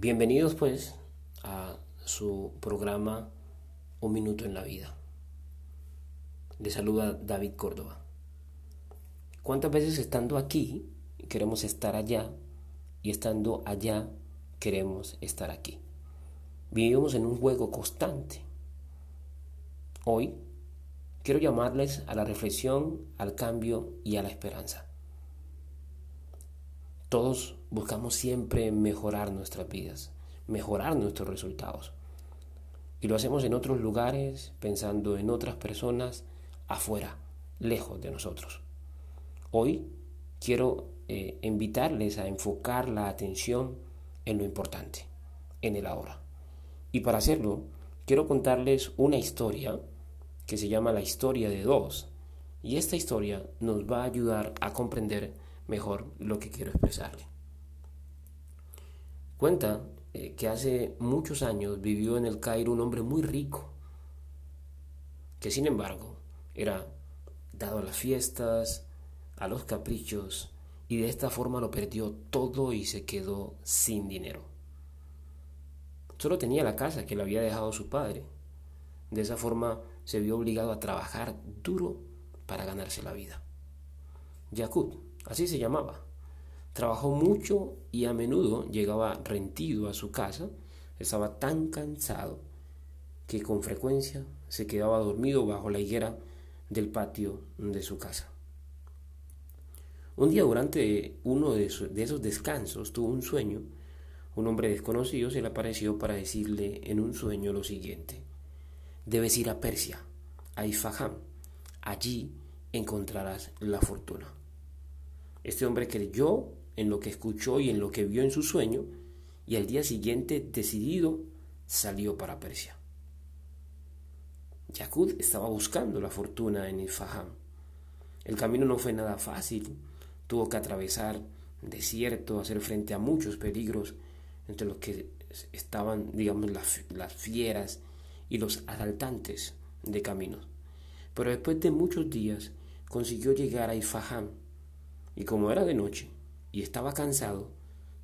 Bienvenidos pues a su programa Un Minuto en la Vida. Le saluda David Córdoba. ¿Cuántas veces estando aquí queremos estar allá y estando allá queremos estar aquí? Vivimos en un juego constante. Hoy quiero llamarles a la reflexión, al cambio y a la esperanza. Todos buscamos siempre mejorar nuestras vidas, mejorar nuestros resultados. Y lo hacemos en otros lugares, pensando en otras personas afuera, lejos de nosotros. Hoy quiero eh, invitarles a enfocar la atención en lo importante, en el ahora. Y para hacerlo, quiero contarles una historia que se llama la historia de dos. Y esta historia nos va a ayudar a comprender mejor lo que quiero expresarle. Cuenta eh, que hace muchos años vivió en el Cairo un hombre muy rico, que sin embargo era dado a las fiestas, a los caprichos, y de esta forma lo perdió todo y se quedó sin dinero. Solo tenía la casa que le había dejado su padre. De esa forma se vio obligado a trabajar duro para ganarse la vida. Yakut así se llamaba. Trabajó mucho y a menudo llegaba rentido a su casa, estaba tan cansado que con frecuencia se quedaba dormido bajo la higuera del patio de su casa. Un día durante uno de, esos descansos tuvo un sueño. Un hombre desconocido se le apareció para decirle en un sueño lo siguiente. Debes ir a Persia, a Ifaham. Allí encontrarás la fortuna. Este hombre creyó en lo que escuchó y en lo que vio en su sueño y al día siguiente, decidido, salió para Persia. Yaqud estaba buscando la fortuna en Ifaham. El camino no fue nada fácil. Tuvo que atravesar desierto, hacer frente a muchos peligros, entre los que estaban, digamos, las, las fieras y los asaltantes de caminos. Pero después de muchos días consiguió llegar a Ifaham y como era de noche y estaba cansado,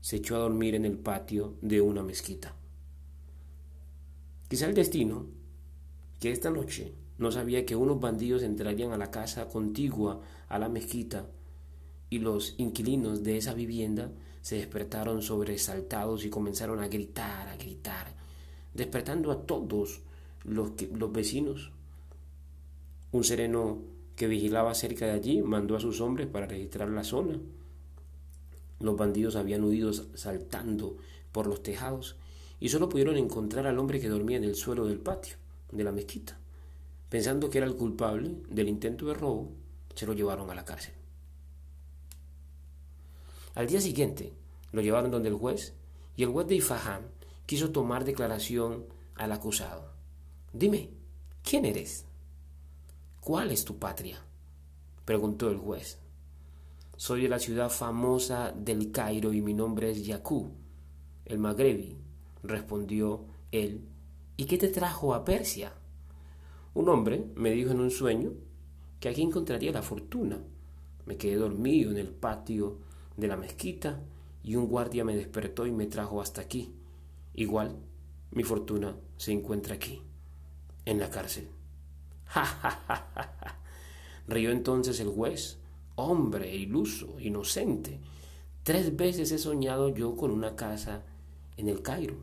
se echó a dormir en el patio de una mezquita. Quizá el destino, que esta noche no sabía que unos bandidos entrarían a la casa contigua a la mezquita y los inquilinos de esa vivienda se despertaron sobresaltados y comenzaron a gritar, a gritar, despertando a todos los, los vecinos. Un sereno que vigilaba cerca de allí mandó a sus hombres para registrar la zona. Los bandidos habían huido saltando por los tejados y solo pudieron encontrar al hombre que dormía en el suelo del patio de la mezquita. Pensando que era el culpable del intento de robo, se lo llevaron a la cárcel. Al día siguiente lo llevaron donde el juez y el juez de Ifaham quiso tomar declaración al acusado. Dime, ¿quién eres? ¿Cuál es tu patria? preguntó el juez. Soy de la ciudad famosa del Cairo y mi nombre es Yacú, el Magrebi, respondió él. ¿Y qué te trajo a Persia? Un hombre me dijo en un sueño que aquí encontraría la fortuna. Me quedé dormido en el patio de la mezquita y un guardia me despertó y me trajo hasta aquí. Igual, mi fortuna se encuentra aquí, en la cárcel. ¡Ja! Rió entonces el juez. Hombre, iluso, inocente. Tres veces he soñado yo con una casa en el Cairo.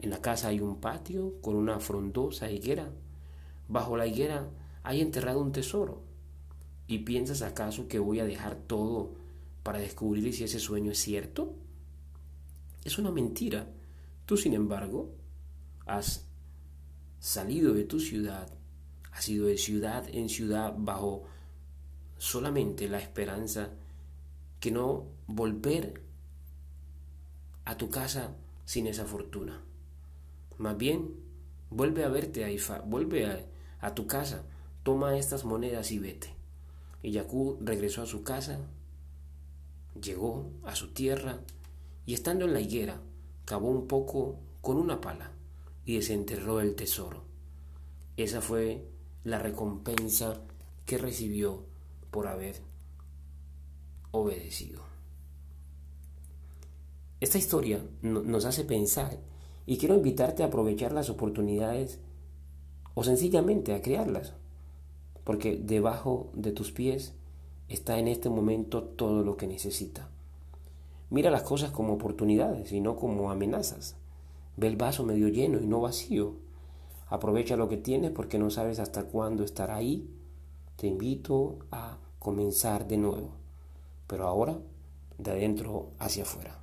En la casa hay un patio con una frondosa higuera. Bajo la higuera hay enterrado un tesoro. ¿Y piensas acaso que voy a dejar todo para descubrir si ese sueño es cierto? Es una mentira. Tú, sin embargo, has salido de tu ciudad ha sido de ciudad en ciudad bajo solamente la esperanza que no volver a tu casa sin esa fortuna. Más bien, vuelve a verte, Aifa, vuelve a, a tu casa, toma estas monedas y vete. Y Yacú regresó a su casa, llegó a su tierra y estando en la higuera, cavó un poco con una pala y desenterró el tesoro. Esa fue la recompensa que recibió por haber obedecido. esta historia nos hace pensar y quiero invitarte a aprovechar las oportunidades o sencillamente a crearlas, porque debajo de tus pies está en este momento todo lo que necesita. Mira las cosas como oportunidades y no como amenazas. Ve el vaso medio lleno y no vacío. Aprovecha lo que tienes porque no sabes hasta cuándo estará ahí. Te invito a comenzar de nuevo, pero ahora de adentro hacia afuera.